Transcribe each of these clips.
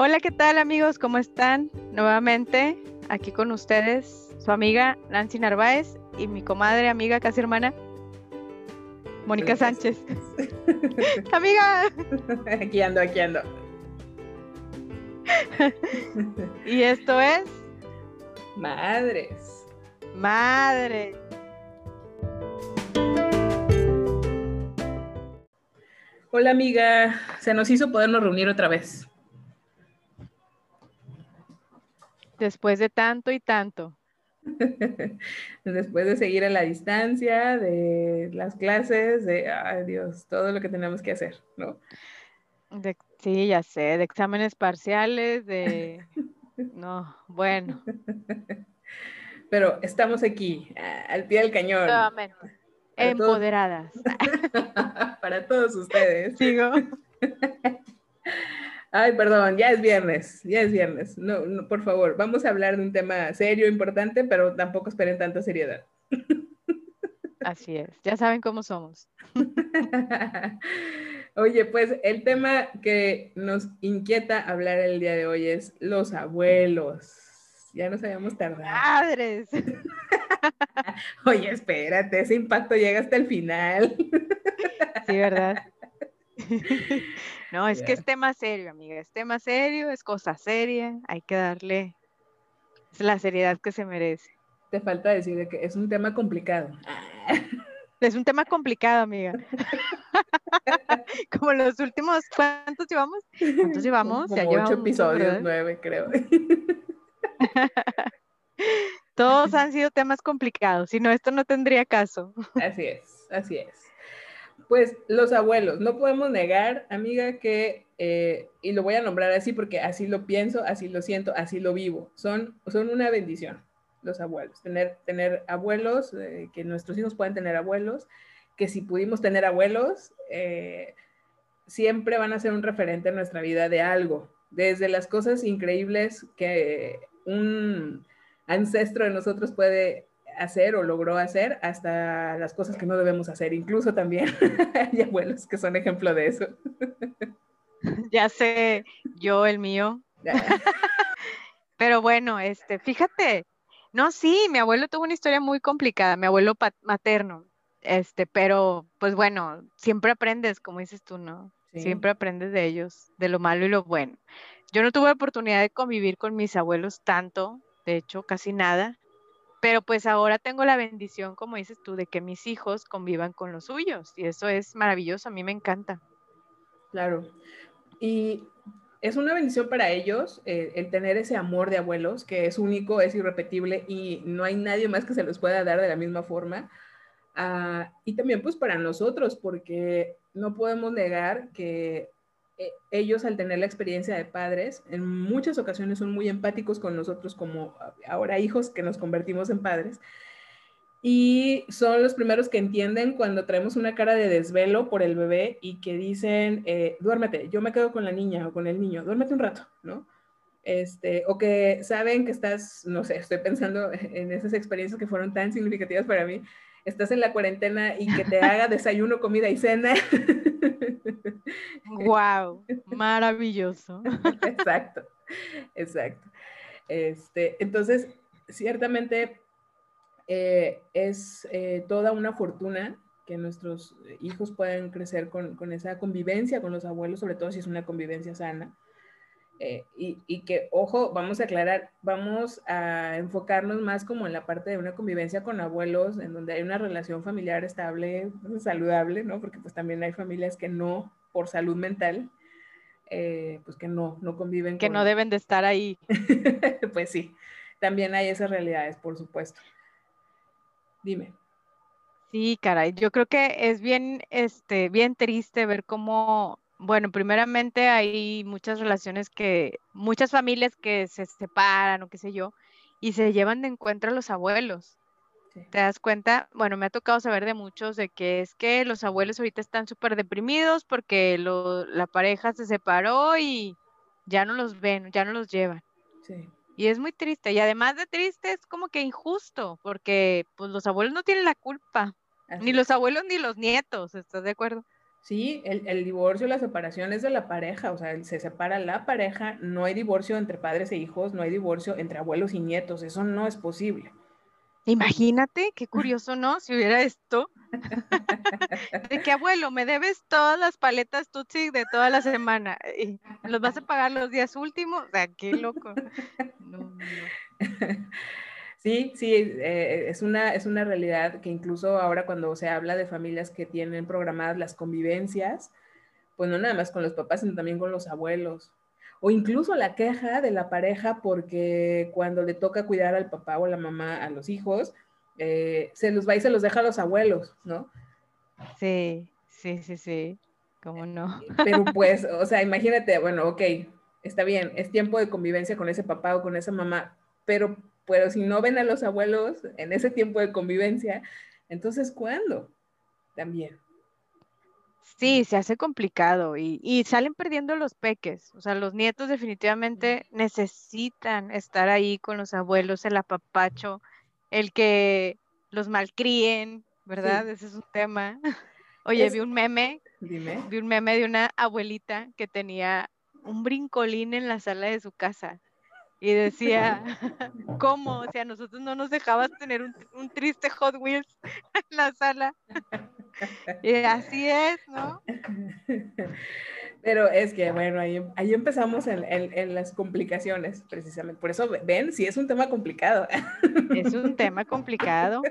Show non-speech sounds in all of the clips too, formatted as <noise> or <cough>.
Hola, ¿qué tal amigos? ¿Cómo están? Nuevamente aquí con ustedes, su amiga Nancy Narváez y mi comadre, amiga, casi hermana, Mónica Sánchez. <laughs> <laughs> amiga. Aquí ando, aquí ando. y esto es... Madres. Madre. Hola amiga, se nos hizo podernos reunir otra vez. Después de tanto y tanto. <laughs> Después de seguir a la distancia, de las clases, de, ay Dios, todo lo que tenemos que hacer, ¿no? sí, ya sé, de exámenes parciales, de... No, bueno. <laughs> Pero estamos aquí, al pie del cañón. Empoderadas. <laughs> Para todos ustedes. Sigo. Ay, perdón, ya es viernes, ya es viernes. No, por favor, vamos a hablar de un tema serio, importante, pero tampoco esperen tanta seriedad. Así es, ya saben cómo somos. <laughs> Oye, pues el tema que nos inquieta hablar el día de hoy es los abuelos. Ya nos habíamos tardado. ¡Madres! <laughs> Oye, espérate, ese impacto llega hasta el final. Sí, ¿verdad? <laughs> No, es que es tema serio, amiga, es tema serio, es cosa seria, hay que darle la seriedad que se merece. Te falta decir que es un tema complicado. <laughs> Es un tema complicado, amiga. <laughs> Como los últimos, ¿cuántos llevamos? ¿Cuántos llevamos? Como ocho episodios, nueve, creo. Todos han sido temas complicados, si no, esto no tendría caso. Así es, así es. Pues los abuelos, no podemos negar, amiga, que, eh, y lo voy a nombrar así porque así lo pienso, así lo siento, así lo vivo, son, son una bendición los abuelos, tener, tener abuelos, eh, que nuestros hijos puedan tener abuelos, que si pudimos tener abuelos, eh, siempre van a ser un referente en nuestra vida de algo, desde las cosas increíbles que un ancestro de nosotros puede hacer o logró hacer hasta las cosas que no debemos hacer. Incluso también <laughs> hay abuelos que son ejemplo de eso. Ya sé, yo el mío. <laughs> Pero bueno, este, fíjate, no, sí, mi abuelo tuvo una historia muy complicada, mi abuelo materno, este, pero pues bueno, siempre aprendes, como dices tú, ¿no? Siempre aprendes de ellos, de lo malo y lo bueno. Yo no tuve oportunidad de convivir con mis abuelos tanto, de hecho, casi nada, pero pues ahora tengo la bendición, como dices tú, de que mis hijos convivan con los suyos y eso es maravilloso, a mí me encanta. Claro. Y es una bendición para ellos eh, el tener ese amor de abuelos que es único, es irrepetible y no hay nadie más que se los pueda dar de la misma forma. Ah, y también pues para nosotros, porque no podemos negar que ellos al tener la experiencia de padres, en muchas ocasiones son muy empáticos con nosotros como ahora hijos que nos convertimos en padres. Y son los primeros que entienden cuando traemos una cara de desvelo por el bebé y que dicen, eh, duérmete, yo me quedo con la niña o con el niño, duérmete un rato, ¿no? Este, o que saben que estás, no sé, estoy pensando en esas experiencias que fueron tan significativas para mí, estás en la cuarentena y que te <laughs> haga desayuno, comida y cena. <laughs> Wow, maravilloso. <laughs> Exacto, exacto. Este, entonces, ciertamente eh, es eh, toda una fortuna que nuestros hijos puedan crecer con, con, esa convivencia con los abuelos, sobre todo si es una convivencia sana. Eh, y, que, ojo, vamos a aclarar, vamos a enfocarnos más como en la parte de una convivencia con abuelos, en donde hay una relación familiar estable, saludable, ¿no? Porque pues también hay familias que no, por salud mental, eh, pues que no, no conviven. Que no deben de estar ahí. <laughs> pues sí, también hay esas realidades, por supuesto. Dime. Sí, caray, yo creo que es bien, este, bien triste ver cómo bueno, primeramente hay muchas relaciones que, muchas familias que se separan o qué sé yo, y se llevan de encuentro a los abuelos. ¿Te das cuenta? Bueno, me ha tocado saber de muchos de que es que los abuelos ahorita están súper deprimidos porque la pareja se separó y ya no los ven, ya no los llevan. Sí. Y es muy triste. Y además de triste, es como que injusto, porque pues los abuelos no tienen la culpa. Ni los abuelos ni los nietos, ¿estás de acuerdo? Sí, el, divorcio, la separación es de la pareja, o sea, se separa la pareja, no hay divorcio entre padres e hijos, no hay divorcio entre abuelos y nietos, eso no es posible. Imagínate, qué curioso, ¿no? Si hubiera esto. <laughs> de que abuelo, me debes todas las paletas Tutsi de toda la semana y los vas a pagar los días últimos, o sea, qué loco. <laughs> Sí, sí, eh, es, una, es una realidad que incluso ahora cuando se habla de familias que tienen programadas las convivencias, pues no nada más con los papás, sino también con los abuelos. O incluso la queja de la pareja porque cuando le toca cuidar al papá o a la mamá a los hijos, eh, se los va y se los deja a los abuelos, ¿no? Sí, sí, sí, sí, ¿cómo no? Pero pues, o sea, imagínate, bueno, ok, está bien, es tiempo de convivencia con ese papá o con esa mamá, pero pero si no ven a los abuelos en ese tiempo de convivencia, entonces ¿cuándo? También. Sí, se hace complicado y, salen perdiendo los peques. O sea, los nietos definitivamente necesitan estar ahí con los abuelos, el apapacho, el que los malcríen, ¿verdad? Ese es un tema. <laughs> Oye, vi un meme, Dime. vi un meme de una abuelita que tenía un brincolín en la sala de su casa y decía, ¿cómo? O sea, nosotros no nos dejabas tener un, triste Hot Wheels en la sala. Y así es, ¿no? Pero es que, bueno, ahí, ahí empezamos en, en, las complicaciones, precisamente. Por eso, ven, sí es un tema complicado. Es un tema complicado.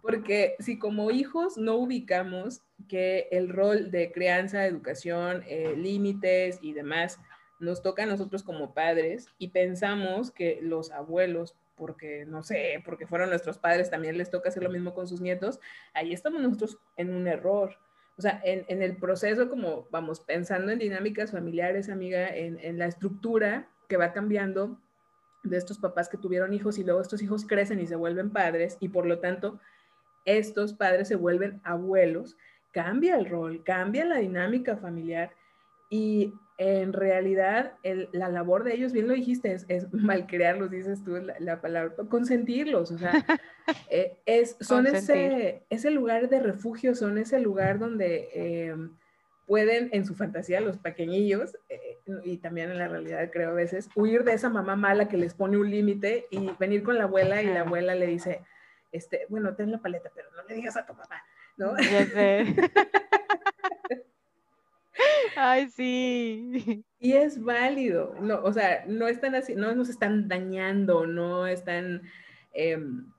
Porque si como hijos no ubicamos que el rol de crianza, educación, eh, límites y demás nos toca a nosotros como padres y pensamos que los abuelos, porque no sé, porque fueron nuestros padres, también les toca hacer lo mismo con sus nietos, ahí estamos nosotros en un error. O sea, en, el proceso, como vamos pensando en dinámicas familiares, amiga, en, en la estructura que va cambiando de estos papás que tuvieron hijos y luego estos hijos crecen y se vuelven padres y por lo tanto estos padres se vuelven abuelos, cambia el rol, cambia la dinámica familiar y en realidad la labor de ellos, bien lo dijiste, es, es <laughs> malcriarlos, dices tú la, palabra, consentirlos, o sea, <laughs> eh, es, son ese, ese lugar de refugio, son ese lugar donde eh, pueden en su fantasía los pequeñillos, eh, y también en la realidad creo a veces, huir de esa mamá mala que les pone un límite y venir con la abuela y la abuela le dice, este, bueno, ten la paleta, pero no le digas a tu mamá, ¿no? Ya sé. <laughs> <laughs> Ay, sí. Y es válido, no, o sea, no están así, no nos están dañando, no están, em,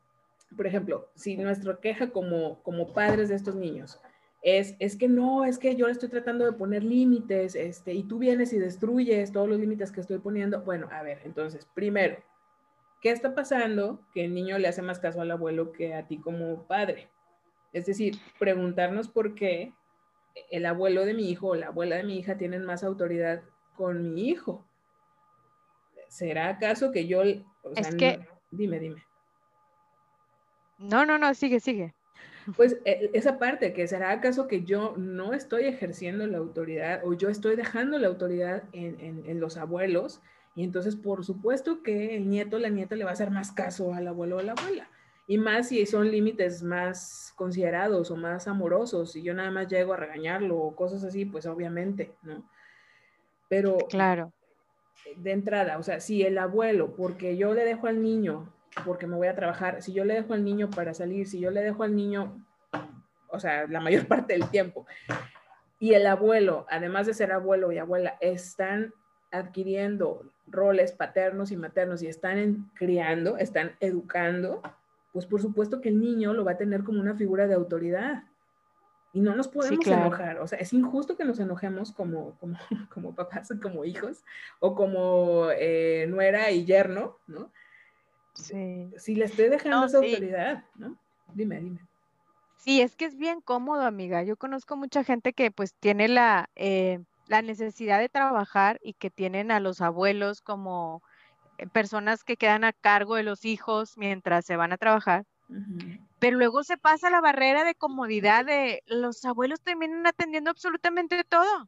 por ejemplo, si nuestra queja como, como padres de estos niños es, es que no, es que yo le estoy tratando de poner límites, este, y tú vienes y destruyes todos los límites que estoy poniendo, bueno, a ver, entonces, primero, ¿qué está pasando que el niño le hace más caso al abuelo que a ti como padre? Es decir, preguntarnos por qué el abuelo de mi hijo o la abuela de mi hija tienen más autoridad con mi hijo. ¿Será acaso que yo... es que... dime, dime. No, no, no, sigue, sigue. Pues e, esa parte, que será acaso que yo no estoy ejerciendo la autoridad o yo estoy dejando la autoridad en, en los abuelos y entonces por supuesto que el nieto, la nieta le va a hacer más caso al abuelo o a la abuela. Y más si son límites más considerados o más amorosos, y yo nada más llego a regañarlo o cosas así, pues obviamente, ¿no? Pero claro. De entrada, o sea, si el abuelo, porque yo le dejo al niño, porque me voy a trabajar, si yo le dejo al niño para salir, si yo le dejo al niño, o sea, la mayor <laughs> parte del tiempo, y el abuelo, además de ser abuelo y abuela, están adquiriendo roles paternos y maternos y están criando, están educando, pues por supuesto que el niño lo va a tener como una figura de autoridad. Y no nos podemos enojar. O sea, es injusto que nos enojemos como, como, <laughs> como papás, como hijos, o como eh, nuera y yerno, ¿no? Sí. Si le estoy dejando esa autoridad, ¿no? Dime, dime. Sí, es que es bien cómodo, amiga. Yo conozco mucha gente que pues tiene la, eh, la necesidad de trabajar y que tienen a los abuelos como personas que quedan a cargo de los hijos mientras se van a trabajar. Pero luego se pasa la barrera de comodidad de los abuelos terminan atendiendo absolutamente todo.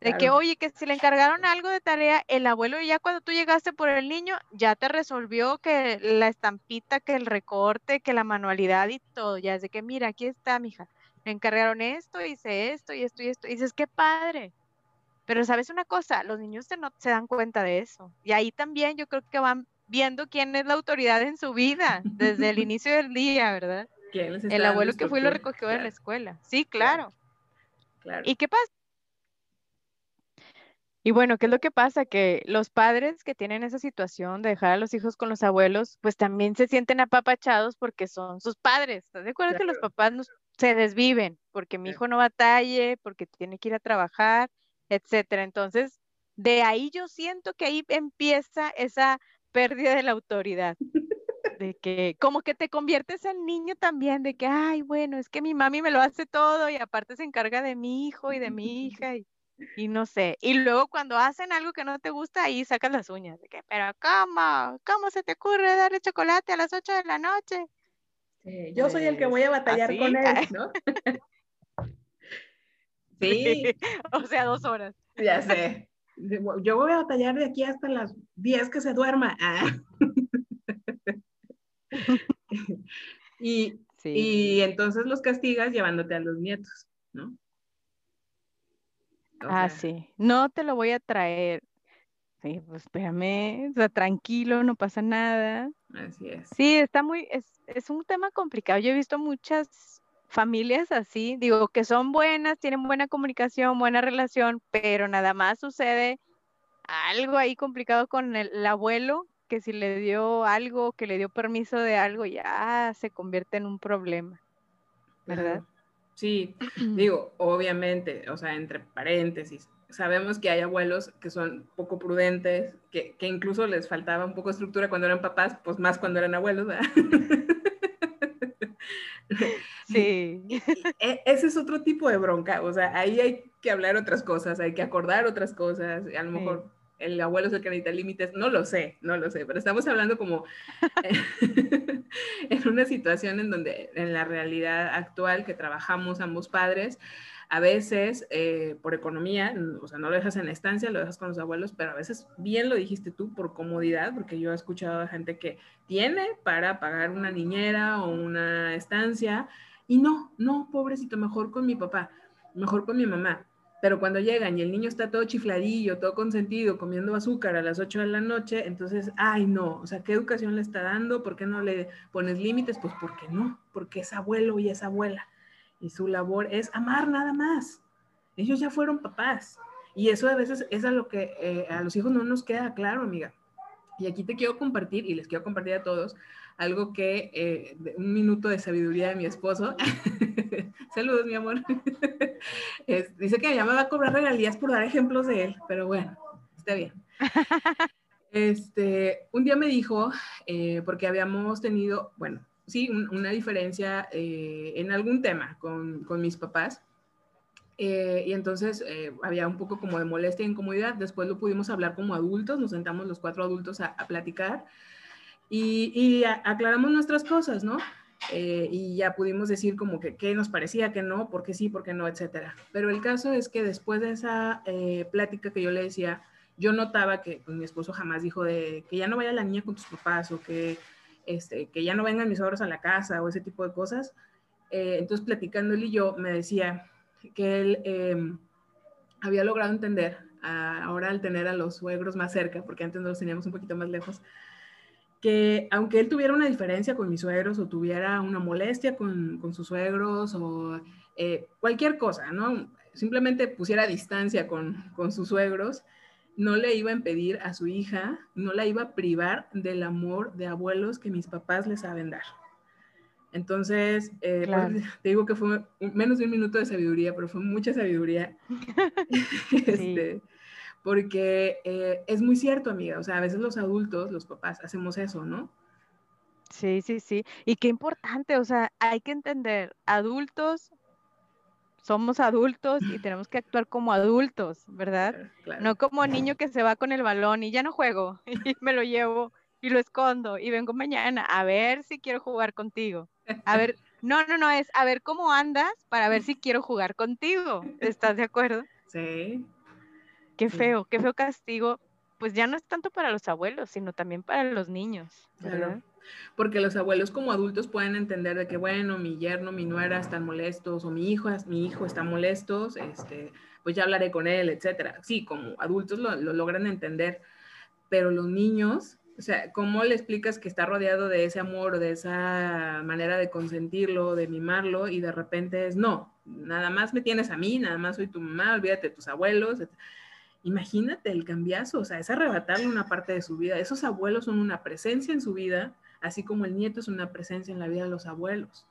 De que, oye, que si le encargaron algo de tarea, el abuelo ya cuando tú llegaste por el niño, ya te resolvió que la estampita, que el recorte, que la manualidad y todo. Ya es de que, mira, aquí está, mija, me encargaron esto, hice esto y esto y esto. Y dices, qué padre. Pero sabes una cosa, los niños se, no, se dan cuenta de eso. Y ahí también yo creo que van viendo quién es la autoridad en su vida desde el <laughs> inicio del día, ¿verdad? el abuelo que fue y lo recogió de la escuela. Sí, claro. claro. ¿Y qué pasa? Y bueno, ¿qué es lo que pasa? Que los padres que tienen esa situación de dejar a los hijos con los abuelos, pues también se sienten apapachados porque son sus padres. ¿Estás de acuerdo que los papás se desviven porque mi hijo no batalle, porque tiene que ir a trabajar, etcétera? Entonces, de ahí yo siento que ahí empieza esa pérdida de la autoridad. De que como que te conviertes en niño también, de que, ay, bueno, es que mi mami me lo hace todo y aparte se encarga de mi hijo y de mi hija. Y, y no sé. Y luego cuando hacen algo que no te gusta, ahí sacas las uñas. De que, pero ¿cómo? ¿Cómo se te ocurre darle chocolate a las 8 de la noche? yo soy el que voy a batallar con él, ¿no? <laughs> sí. <laughs> O sea, dos horas. Ya sé. Yo voy a batallar de aquí hasta las 10 que se duerma. Ah. <laughs> y, y entonces los castigas llevándote a los nietos, ¿no? ah, sí. No te lo voy a traer. Sí, pues espérame, o sea, tranquilo, no pasa nada. Así es. Sí, está muy, es, es un tema complicado. Yo he visto muchas familias así, digo, que son buenas, tienen buena comunicación, buena relación, pero nada más sucede algo ahí complicado con el, abuelo, que si le dio algo, que le dio permiso de algo, ya se convierte en un problema, ¿verdad? Sí, <clears throat> digo, obviamente, o sea, entre paréntesis, sabemos que hay abuelos que son poco prudentes, que, incluso les faltaba un poco de estructura cuando eran papás, pues más cuando eran abuelos, ¿verdad? <laughs> <laughs> Sí. E, ese es otro tipo de bronca, o sea, ahí hay que hablar otras cosas, hay que acordar otras cosas, a lo mejor el abuelo es el que necesita límites, no lo sé, no lo sé, pero estamos hablando como <laughs> <laughs> en una situación en donde en la realidad actual que trabajamos ambos padres, a veces eh, por economía, o sea, no lo dejas en estancia, lo dejas con los abuelos, pero a veces, bien lo dijiste tú, por comodidad, porque yo he escuchado a gente que tiene para pagar una niñera o una estancia, y no, no, pobrecito, mejor con mi papá, mejor con mi mamá. Pero cuando llegan y el niño está todo chifladillo, todo consentido, comiendo azúcar a las 8 de la noche, entonces, ay, no, o sea, ¿qué educación le está dando? ¿Por qué no le pones límites? Pues porque no, porque es abuelo y es abuela. Y su labor es amar nada más. Ellos ya fueron papás. Y eso a veces es a lo que eh, a los hijos no nos queda claro, amiga. Y aquí te quiero compartir, y les quiero compartir a todos, algo que, eh, un minuto de sabiduría de mi esposo. <laughs> Saludos, mi amor. <laughs> dice que ya me va a cobrar regalías por dar ejemplos de él, pero bueno, está bien. <laughs> Este, un día me dijo, eh, porque habíamos tenido, bueno, sí, una diferencia eh, en algún tema con, con mis papás. y entonces había un poco como de molestia e incomodidad. Después lo pudimos hablar como adultos, nos sentamos los cuatro adultos a, platicar y, aclaramos nuestras cosas, ¿no? Eh, y ya pudimos decir como que qué nos parecía, que no, porque sí, porque no, etcétera. Pero el caso es que después de esa eh, plática que yo le decía, yo notaba que pues, mi esposo jamás dijo de que ya no vaya la niña con tus papás o que, este, que ya no vengan mis obras a la casa o ese tipo de cosas. Eh, entonces, platicando él y yo, me decía que él em, había logrado entender, ahora al tener a los suegros más cerca, porque antes los teníamos un poquito más lejos, que aunque él tuviera una diferencia con mis suegros o tuviera una molestia con, con sus suegros o eh, cualquier cosa, ¿no? Simplemente pusiera distancia con, con sus suegros, no le iba a impedir a su hija, no la iba a privar del amor de abuelos que mis papás le saben dar. Entonces, eh, pues, <laughs> te digo que fue menos de un minuto de sabiduría, pero fue mucha sabiduría. <laughs> este, porque eh, es muy cierto, amiga, o sea, a veces los adultos, los papás, hacemos eso, ¿no? Sí, sí, sí. Y qué importante, o sea, hay que entender, adultos, somos adultos y tenemos que actuar como adultos, ¿verdad? No como niño que se va con el balón y ya no juego <laughs> y me lo llevo y lo escondo y vengo mañana a ver si quiero jugar contigo. A ver, <laughs> no, no, no, es a ver cómo andas para ver si quiero jugar contigo. ¿Estás de acuerdo? Sí, Qué feo, qué feo castigo. Pues ya no es tanto para los abuelos, sino también para los niños. ¿verdad? Porque los abuelos como adultos pueden entender de que, bueno, mi yerno, mi nuera están molestos, o mi hijo, mi hijo está molestos, este, pues ya hablaré con él, etcétera. Sí, como adultos lo, lo logran entender, pero los niños, o sea, ¿cómo le explicas que está rodeado de ese amor, de esa manera de consentirlo, de mimarlo, y de repente es, no, nada más me tienes a mí, nada más soy tu mamá, olvídate de tus abuelos. Imagínate el cambiazo, o sea, es arrebatarle una parte de su vida. Esos abuelos son una presencia en su vida, así como el nieto es una presencia en la vida de los abuelos.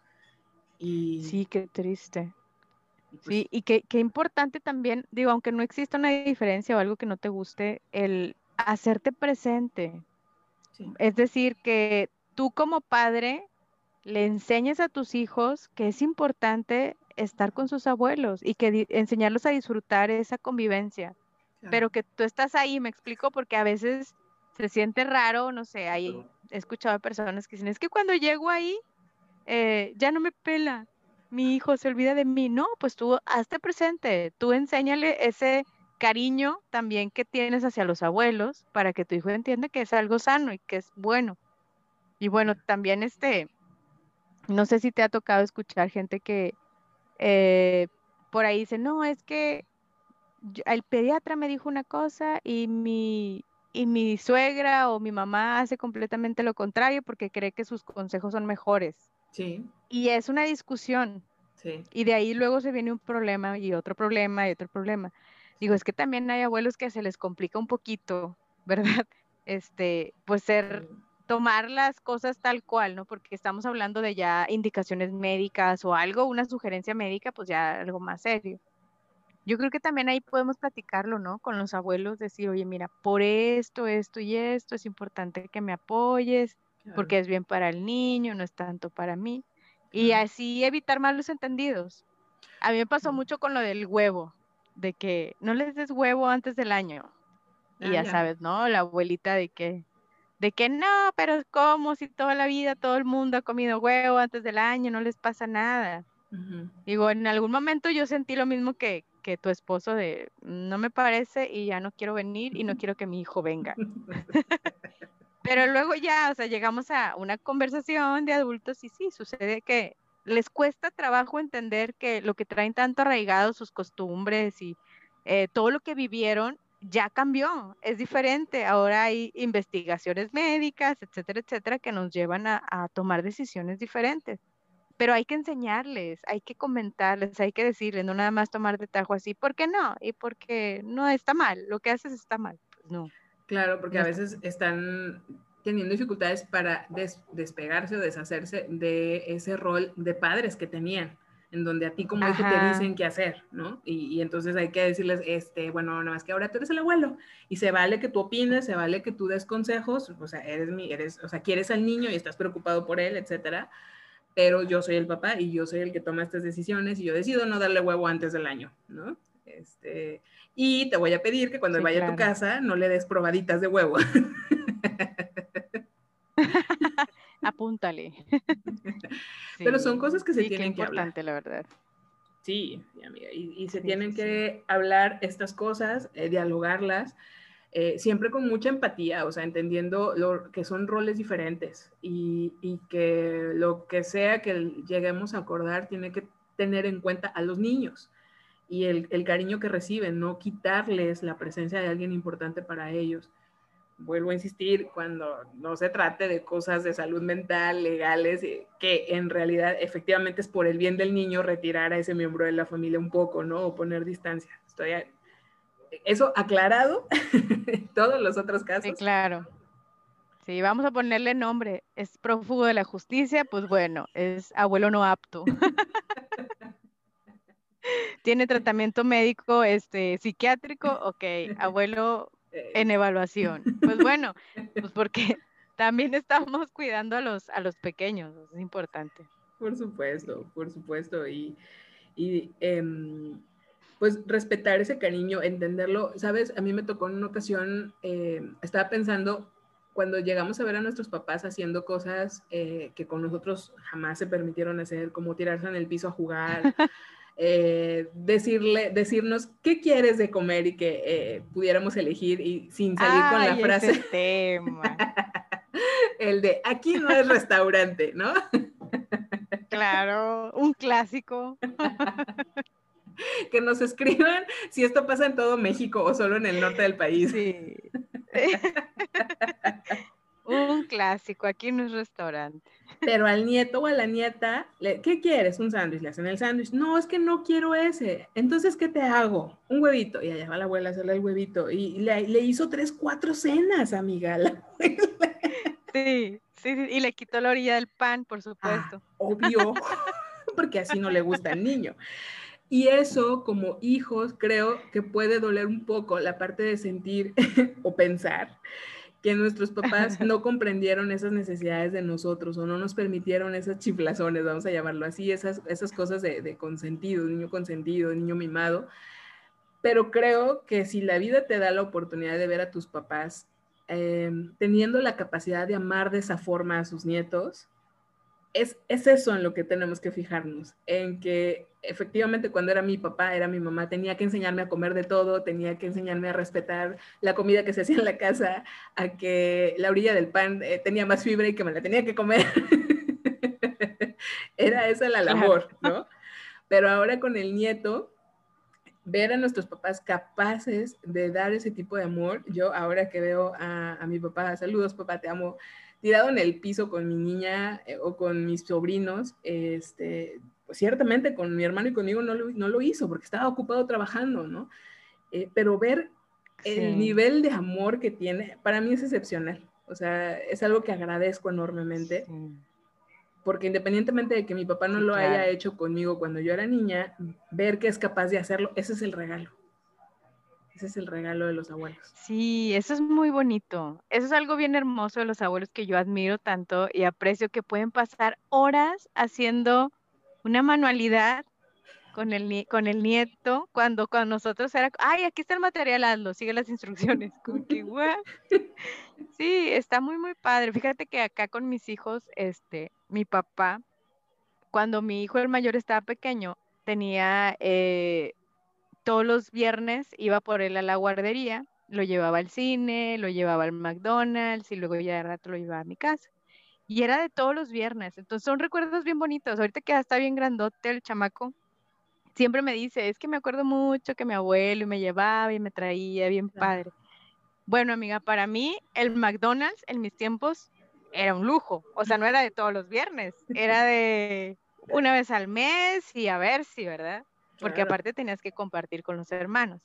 Y... Sí, qué triste. Pues sí, y qué, qué importante también, digo, aunque no exista una diferencia o algo que no te guste, el hacerte presente. Es decir, que tú como padre le enseñes a tus hijos que es importante estar con sus abuelos y que enseñarlos a disfrutar esa convivencia. Pero que tú estás ahí, me explico, porque a veces se siente raro, no sé, ahí he escuchado a personas que dicen, es que cuando llego ahí, eh, ya no me pela, mi hijo se olvida de mí. No, pues tú hazte presente, tú enséñale ese cariño también que tienes hacia los abuelos para que tu hijo entienda que es algo sano y que es bueno. Y bueno, también este, no sé si te ha tocado escuchar gente que eh, por ahí dice, no, es que el pediatra me dijo una cosa y mi, y mi suegra o mi mamá hace completamente lo contrario porque cree que sus consejos son mejores. Sí. Y es una discusión. Sí. Y de ahí luego se viene un problema y otro problema y otro problema. Digo, es que también hay abuelos que se les complica un poquito, <laughs> ¿verdad? Este, pues ser, tomar las cosas tal cual, ¿no? Porque estamos hablando de ya indicaciones médicas o algo, una sugerencia médica, pues ya algo más serio. Yo creo que también ahí podemos platicarlo, ¿no? Con los abuelos, decir, oye, mira, por esto, esto y esto, es importante que me apoyes, porque es bien para el niño, no es tanto para mí. Y así evitar malos entendidos. A mí me pasó mucho con lo del huevo, de que no les des huevo antes del año. Y ah, ya, sabes, ¿no? La abuelita de que de que no, pero como si toda la vida todo el mundo ha comido huevo antes del año, no les pasa nada. Digo, en algún momento yo sentí lo mismo que, que, tu esposo de no me parece y ya no quiero venir y no <laughs> quiero que mi hijo venga. <laughs> pero luego ya, o sea, llegamos a una conversación de adultos y sí, sucede que les cuesta trabajo entender que lo que traen tanto arraigado, sus costumbres y eh, todo lo que vivieron, ya cambió, es diferente. Ahora hay investigaciones médicas, etcétera, etcétera, que nos llevan a, tomar decisiones diferentes. Pero hay que enseñarles, hay que comentarles, hay que decirles, no nada más tomar de tajo así, ¿por qué no? Y porque no está mal, lo que haces está mal. Pues no. Claro, porque a veces están teniendo dificultades para despegarse o deshacerse de ese rol de padres que tenían en donde a ti como hijo te dicen qué hacer, ¿no? Y, entonces hay que decirles, este, bueno, nada más que ahora tú eres el abuelo y se vale que tú opines, se vale que tú des consejos, o sea, eres mi, eres, o sea, quieres al niño y estás preocupado por él, etcétera, pero yo soy el papá y yo soy el que toma estas decisiones y yo decido no darle huevo antes del año, ¿no? Este, y te voy a pedir que cuando vaya a tu casa no le des probaditas de huevo. <laughs> Apúntale. <laughs> Pero son cosas que se tienen que hablar. la verdad. Sí, amiga, y, se tienen que hablar estas cosas, eh, dialogarlas, eh, siempre con mucha empatía, o sea, entendiendo lo, que son roles diferentes y, que lo que sea que lleguemos a acordar tiene que tener en cuenta a los niños y el, el cariño que reciben, no quitarles la presencia de alguien importante para ellos vuelvo a insistir, cuando no se trate de cosas de salud mental, legales, eh, que en realidad efectivamente es por el bien del niño retirar a ese miembro de la familia un poco, ¿no? O poner distancia. Estoy eso aclarado, <laughs> todos los otros casos. Sí, claro. Sí, vamos a ponerle nombre. Es prófugo de la justicia, pues bueno, es abuelo no apto. <laughs> Tiene tratamiento médico, este, psiquiátrico, ok, abuelo en evaluación. Pues bueno, pues porque también estamos cuidando a los, a los pequeños, es importante. Por supuesto, por supuesto. Y, y em, pues respetar ese cariño, entenderlo. Sabes, a mí me tocó en una ocasión, em, estaba pensando cuando llegamos a ver a nuestros papás haciendo cosas eh, que con nosotros jamás se permitieron hacer, como tirarse en el piso a jugar, <laughs> Eh, decirle, decirnos qué quieres de comer y que eh, pudiéramos elegir y sin salir con la frase. <laughs> tema. El de aquí no es restaurante, ¿no? Claro, un clásico. <laughs> <laughs> Que nos escriban si esto pasa en todo México o solo en el norte del país. Sí. <laughs> un clásico, aquí no es restaurante. Pero al nieto o a la nieta, ¿qué quieres? Un sándwich, le hacen el sándwich. No, es que no quiero ese. Entonces, ¿qué te hago? Un huevito. Y allá va la abuela a hacerle el huevito. Y le, hizo tres, cuatro cenas, amiga. Sí, sí, y le quitó la orilla del pan, por supuesto. Ah, obvio, <laughs> porque así no le gusta al niño. Y eso, como hijos, creo que puede doler un poco la parte de sentir <laughs> o pensar que nuestros papás <laughs> no comprendieron esas necesidades de nosotros o no nos permitieron esas chiflazones, vamos a llamarlo así, esas, esas cosas de, consentido, niño consentido, niño mimado. Pero creo que si la vida te da la oportunidad de ver a tus papás em, teniendo la capacidad de amar de esa forma a sus nietos, es, eso en lo que tenemos que fijarnos, en que efectivamente cuando era mi papá, era mi mamá, tenía que enseñarme a comer de todo, tenía que enseñarme a respetar la comida que se hacía en la casa, a que la orilla del pan eh, tenía más fibra y que me la tenía que comer. <laughs> era esa la labor, ¿no? Pero ahora con el nieto, ver a nuestros papás capaces de dar ese tipo de amor, yo ahora que veo a, a mi papá, saludos papá, te amo, tirado en el piso con mi niña eh, o con mis sobrinos, este, pues ciertamente con mi hermano y conmigo no lo, no lo hizo porque estaba ocupado trabajando, ¿no? Eh, pero ver el nivel de amor que tiene, para mí es excepcional. O sea, es algo que agradezco enormemente. Porque independientemente de que mi papá no lo haya hecho conmigo cuando yo era niña, ver que es capaz de hacerlo, ese es el regalo. Ese es el regalo de los abuelos. Sí, eso es muy bonito. Eso es algo bien hermoso de los abuelos que yo admiro tanto y aprecio que pueden pasar horas haciendo una manualidad con el, con el nieto cuando con nosotros era, ay, aquí está el material, hazlo, sigue las instrucciones. <laughs> <laughs> Sí, está muy, muy padre. Fíjate que acá con mis hijos, este, mi papá, cuando mi hijo el mayor estaba pequeño, tenía eh, todos los viernes iba por él a la guardería, lo llevaba al cine, lo llevaba al McDonald's y luego ya de rato lo llevaba a mi casa. Y era de todos los viernes. Entonces son recuerdos bien bonitos. Ahorita que ya está bien grandote el chamaco, siempre me dice, es que me acuerdo mucho que mi abuelo me llevaba y me traía bien padre. Bueno, amiga, para mí el McDonald's en mis tiempos era un lujo. O sea, no era de todos los viernes, era de una vez al mes y a ver si, ¿verdad? porque aparte tenías que compartir con los hermanos.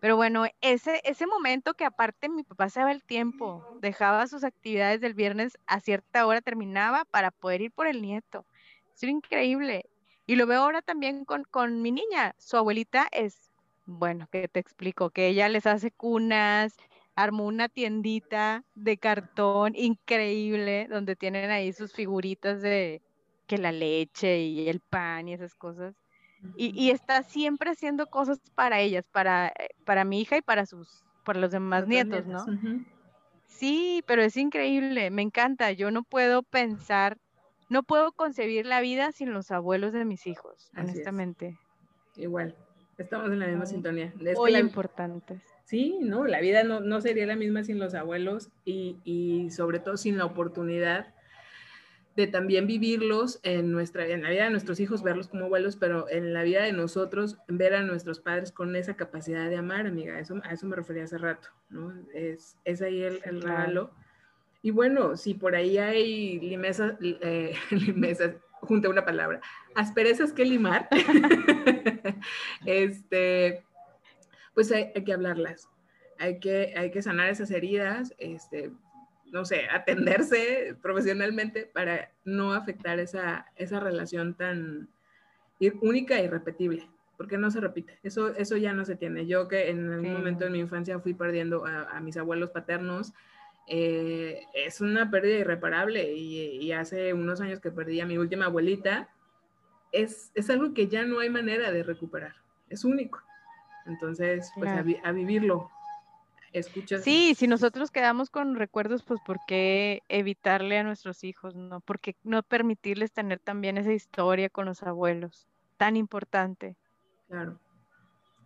Pero bueno, ese, ese momento que aparte mi papá se daba el tiempo, dejaba sus actividades del viernes a cierta hora, terminaba para poder ir por el nieto. Es increíble. Y lo veo ahora también con, con mi niña. Su abuelita es, bueno, que te explico, que ella les hace cunas, armó una tiendita de cartón increíble donde tienen ahí sus figuritas de que la leche y el pan y esas cosas. Y, está siempre haciendo cosas para ellas, para, eh, para mi hija y para sus, para los demás nietos, ¿no? Sí, pero es increíble, me encanta. Yo no puedo pensar, no puedo concebir la vida sin los abuelos de mis hijos, honestamente. Igual, estamos en la misma sintonía. Es muy importantes. Sí, no, la vida no, no, sería la misma sin los abuelos y, y sobre todo sin la oportunidad de también vivirlos en nuestra en la vida de nuestros hijos, verlos como abuelos, pero en la vida de nosotros, ver a nuestros padres con esa capacidad de amar, amiga, eso, a eso me refería hace rato, ¿no? Es, es ahí el, el regalo. Y bueno, si por ahí hay limesas, eh, <laughs> limesas, junta una palabra, asperezas que limar, <laughs> este, pues hay, hay, que hablarlas, hay que, hay que sanar esas heridas, este, no sé, atenderse <laughs> profesionalmente para no afectar esa, esa relación tan única e irrepetible, porque no se repite, eso, eso ya no se tiene. Yo que en algún momento de mi infancia fui perdiendo a, mis abuelos paternos, eh, es una pérdida irreparable y, hace unos años que perdí a mi última abuelita, es, es algo que ya no hay manera de recuperar, es único. Entonces, pues a vivirlo, Sí, si nosotros quedamos con recuerdos, pues ¿por qué evitarle a nuestros hijos, no? ¿Por qué no permitirles tener también esa historia con los abuelos? Tan importante. Claro,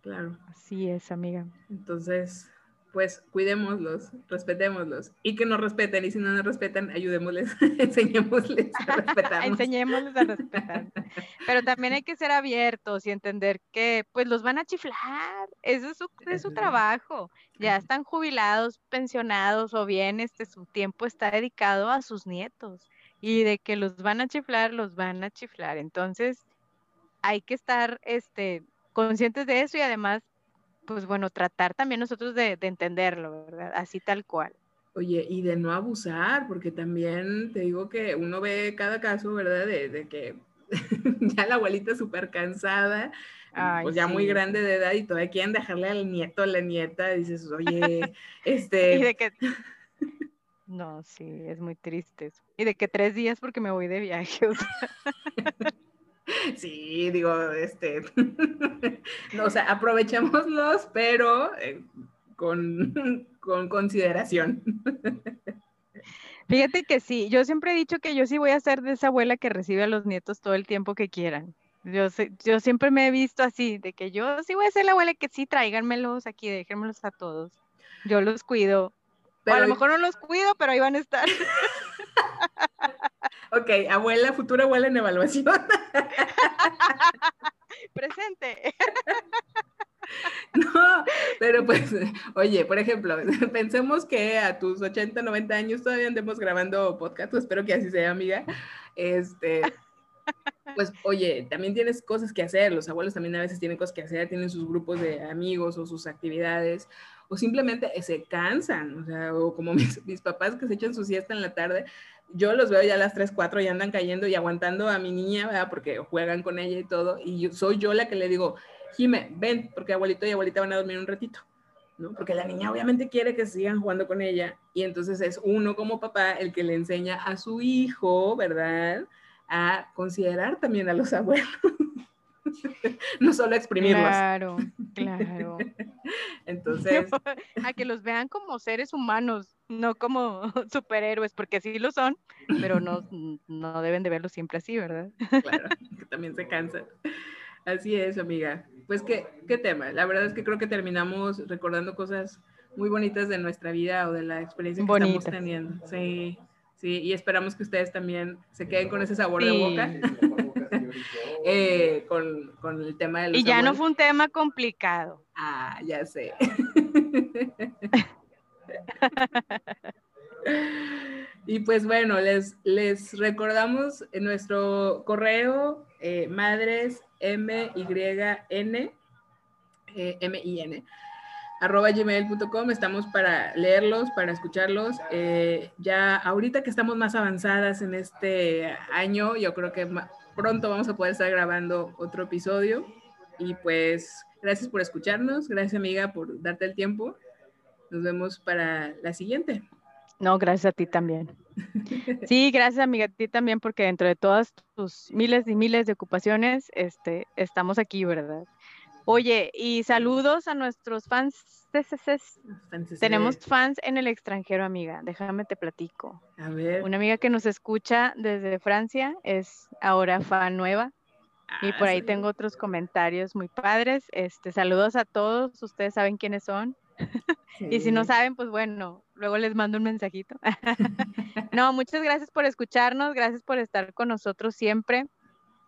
claro. Así es, amiga. Entonces, pues cuidémoslos, respetémoslos y que nos respeten y si no nos respetan, ayudémosles, <laughs> enseñémosles a respetar. enseñémosles a respetar. Pero también hay que ser abiertos y entender que pues los van a chiflar, eso es su, es su trabajo, ya están jubilados, pensionados o bien este su tiempo está dedicado a sus nietos y de que los van a chiflar, los van a chiflar. Entonces, hay que estar este conscientes de eso y además pues bueno, tratar también nosotros de, entenderlo, ¿verdad? Así tal cual. Oye, y de no abusar, porque también te digo que uno ve cada caso, ¿verdad? De, que <laughs> ya la abuelita súper cansada, pues ya muy grande de edad y todavía quieren dejarle al nieto, a la nieta, dices, oye, <laughs> este... y de que... No, sí, es muy triste eso. Y de que tres días porque me voy de viaje. O sea... <laughs> <laughs> Sí, digo, este, <laughs> no, o sea, aprovechémoslos, pero eh, con, <laughs> con consideración. Fíjate que sí, yo siempre he dicho que yo sí voy a ser de esa abuela que recibe a los nietos todo el tiempo que quieran. Yo, yo siempre me he visto así, de que yo sí voy a ser la abuela que sí, tráiganmelos aquí, déjenmelos a todos. Yo los cuido. o a lo mejor no los cuido, pero ahí van a estar. Ok, abuela, futura abuela en evaluación. <laughs> Presente. <laughs> No, pero pues, oye, por ejemplo, <laughs> pensemos que a tus 80, 90 años todavía andemos grabando podcast, espero que así sea, amiga. Este, pues, oye, también tienes cosas que hacer, los abuelos también a veces tienen cosas que hacer, tienen sus grupos de amigos o sus actividades, o simplemente se cansan, o sea, o como mis, mis papás que se echan su siesta en la tarde, yo los veo ya a las 3, 4 y andan cayendo y aguantando a mi niña, ¿verdad? Porque juegan con ella y todo. Y soy yo la que le digo, Jime, ven, porque abuelito y abuelita van a dormir un ratito, ¿no? Porque la niña obviamente quiere que sigan jugando con ella. Y entonces es uno como papá el que le enseña a su hijo, ¿verdad? A considerar también a los <laughs> abuelos. <laughs> no solo exprimirlos. Claro, claro. <laughs> <laughs> Entonces. A que los vean como seres humanos, no como superhéroes, porque sí lo son, pero no, no deben de verlos siempre así, ¿verdad? Claro, que también se cansan. Así es, amiga. Pues qué, qué tema. La verdad es que creo que terminamos recordando cosas muy bonitas de nuestra vida o de la experiencia que estamos teniendo. Sí, sí, y esperamos que ustedes también se queden con ese sabor de boca. <laughs> Eh, con, con, el tema de los Y ya no fue un tema complicado. Ah, ya sé. <laughs> y pues bueno, les, les recordamos en nuestro correo eh, madres m y n eh, m i n arroba gmail.com. Estamos para leerlos, para escucharlos. Eh, ya ahorita que estamos más avanzadas en este año, yo creo que pronto vamos a poder estar grabando otro episodio. Y pues gracias por escucharnos, gracias amiga por darte el tiempo. Nos vemos para la siguiente. No, gracias a ti también. <laughs> Sí, gracias amiga a ti también porque dentro de todas tus miles y miles de ocupaciones, este, estamos aquí, ¿verdad? Oye, y saludos a nuestros fans. Tenemos fans en el extranjero, amiga. Déjame te platico. A ver. Una amiga que nos escucha desde Francia es ahora fan nueva. y ah, por ahí tengo otros comentarios muy padres. Este, saludos a todos. Ustedes saben quiénes son. <laughs> y si no saben, pues bueno, luego les mando un mensajito. <laughs> <laughs> no, muchas gracias por escucharnos. Gracias por estar con nosotros siempre.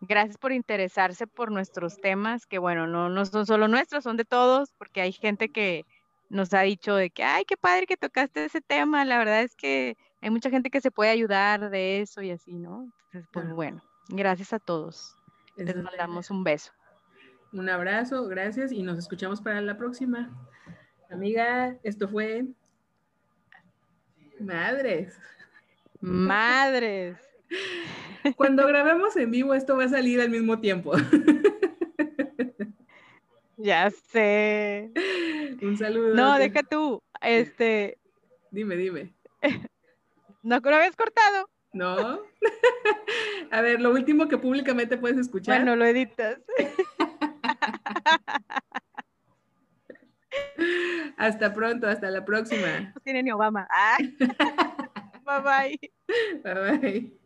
Gracias por interesarse por nuestros temas, que bueno, no, no son solo nuestros, son de todos, porque hay gente que nos ha dicho de que, ay, qué padre que tocaste ese tema, la verdad es que hay mucha gente que se puede ayudar de eso y así, ¿no? Entonces, pues bueno, gracias a todos. Les mandamos un beso. Un abrazo, gracias y nos escuchamos para la próxima. Amiga, esto fue Madres. Madres. <laughs> Cuando <laughs> grabemos en vivo, esto va a salir al mismo tiempo. Ya sé. Un saludo. No, deja tú. Este. Dime, dime. <laughs> ¿No lo habías cortado? No. <laughs> A ver, lo último que públicamente puedes escuchar. Bueno, lo editas. Hasta pronto, hasta la próxima. No tiene ni Obama. Ah. bye bye. Bye bye.